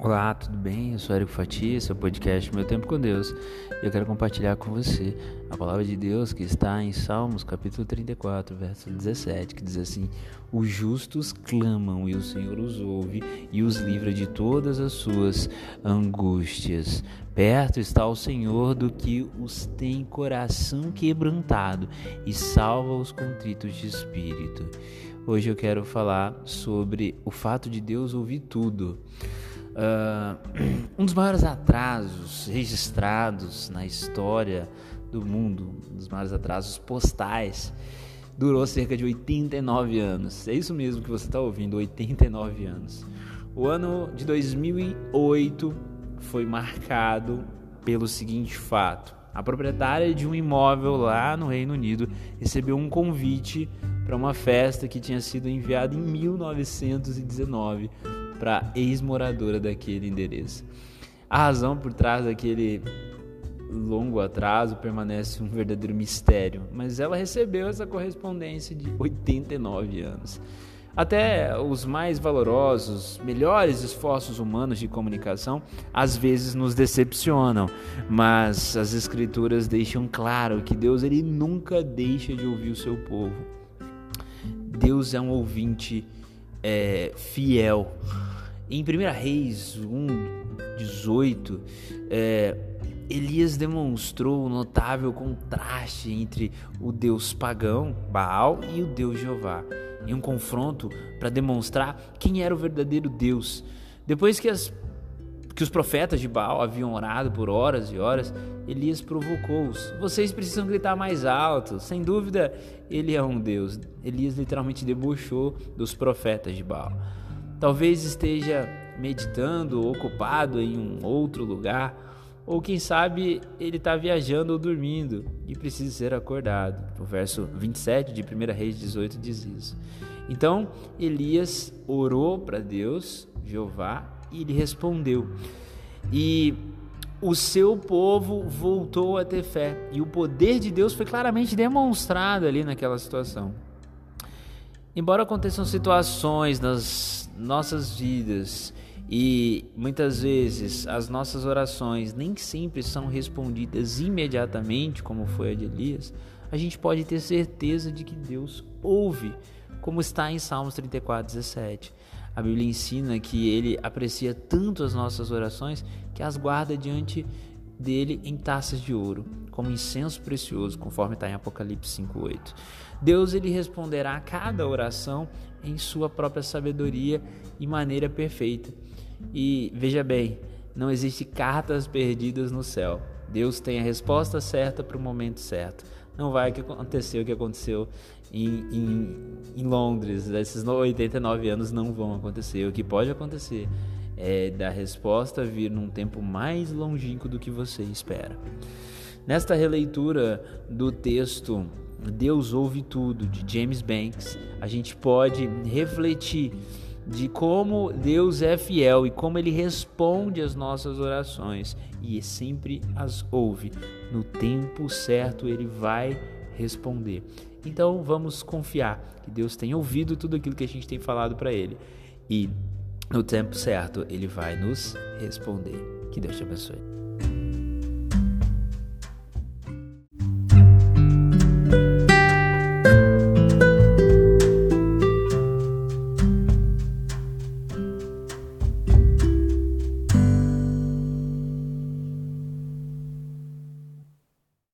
Olá, tudo bem? Eu sou Érico Fatia, seu podcast Meu Tempo com Deus. E eu quero compartilhar com você a palavra de Deus que está em Salmos, capítulo 34, verso 17, que diz assim: Os justos clamam e o Senhor os ouve e os livra de todas as suas angústias. Perto está o Senhor do que os tem coração quebrantado e salva os contritos de espírito. Hoje eu quero falar sobre o fato de Deus ouvir tudo. Uh, um dos maiores atrasos registrados na história do mundo, um dos maiores atrasos postais, durou cerca de 89 anos. É isso mesmo que você está ouvindo, 89 anos. O ano de 2008 foi marcado pelo seguinte fato: a proprietária de um imóvel lá no Reino Unido recebeu um convite para uma festa que tinha sido enviada em 1919 para ex-moradora daquele endereço. A razão por trás daquele longo atraso permanece um verdadeiro mistério, mas ela recebeu essa correspondência de 89 anos. Até os mais valorosos, melhores esforços humanos de comunicação às vezes nos decepcionam, mas as escrituras deixam claro que Deus ele nunca deixa de ouvir o seu povo. Deus é um ouvinte é, fiel. Em 1 Reis 1, 18, é, Elias demonstrou um notável contraste entre o Deus pagão, Baal, e o Deus Jeová, em um confronto para demonstrar quem era o verdadeiro Deus. Depois que, as, que os profetas de Baal haviam orado por horas e horas, Elias provocou-os. Vocês precisam gritar mais alto. Sem dúvida, ele é um Deus. Elias literalmente debochou dos profetas de Baal. Talvez esteja meditando, ocupado em um outro lugar, ou quem sabe ele está viajando ou dormindo e precisa ser acordado. O verso 27 de 1 Reis 18 diz isso. Então Elias orou para Deus, Jeová, e ele respondeu. E o seu povo voltou a ter fé. E o poder de Deus foi claramente demonstrado ali naquela situação. Embora aconteçam situações nas nossas vidas e muitas vezes as nossas orações nem sempre são respondidas imediatamente, como foi a de Elias, a gente pode ter certeza de que Deus ouve, como está em Salmos 34, 17. A Bíblia ensina que ele aprecia tanto as nossas orações que as guarda diante dele em taças de ouro, como incenso precioso, conforme está em Apocalipse 5:8. Deus ele responderá a cada oração em sua própria sabedoria e maneira perfeita. E veja bem, não existe cartas perdidas no céu. Deus tem a resposta certa para o momento certo. Não vai acontecer o que aconteceu em, em, em Londres. Esses 89 anos não vão acontecer. O que pode acontecer é da resposta vir num tempo mais longínquo do que você espera. Nesta releitura do texto Deus ouve tudo de James Banks, a gente pode refletir de como Deus é fiel e como ele responde às nossas orações e sempre as ouve. No tempo certo ele vai responder. Então vamos confiar que Deus tem ouvido tudo aquilo que a gente tem falado para ele e no tempo certo ele vai nos responder. Que Deus te abençoe.